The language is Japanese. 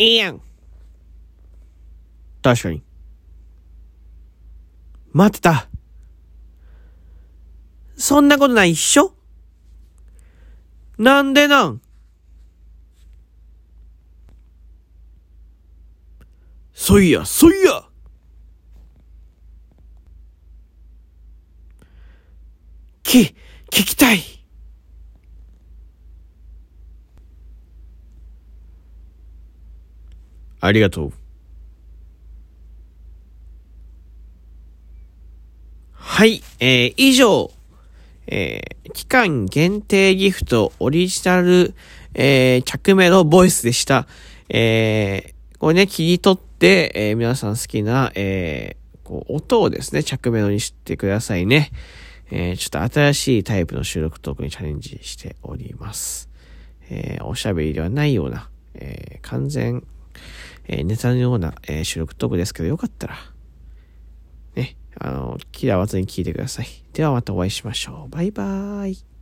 いいやん。確かに。待ってた。そんなことないっしょ？なんでなん？そいや、そいやき、聞きたい。ありがとう。はい、えー、以上、えー、期間限定ギフトオリジナル、えー、着メロボイスでした。えー、これね、切り取って、えー、皆さん好きな、えー、こう、音をですね、着メロにしてくださいね。えー、ちょっと新しいタイプの収録トークにチャレンジしております。えー、おしゃべりではないような、えー、完全、え、ネタのような、えー、収録トークですけど、よかったら、ね、あの、嫌わずに聞いてください。ではまたお会いしましょう。バイバーイ。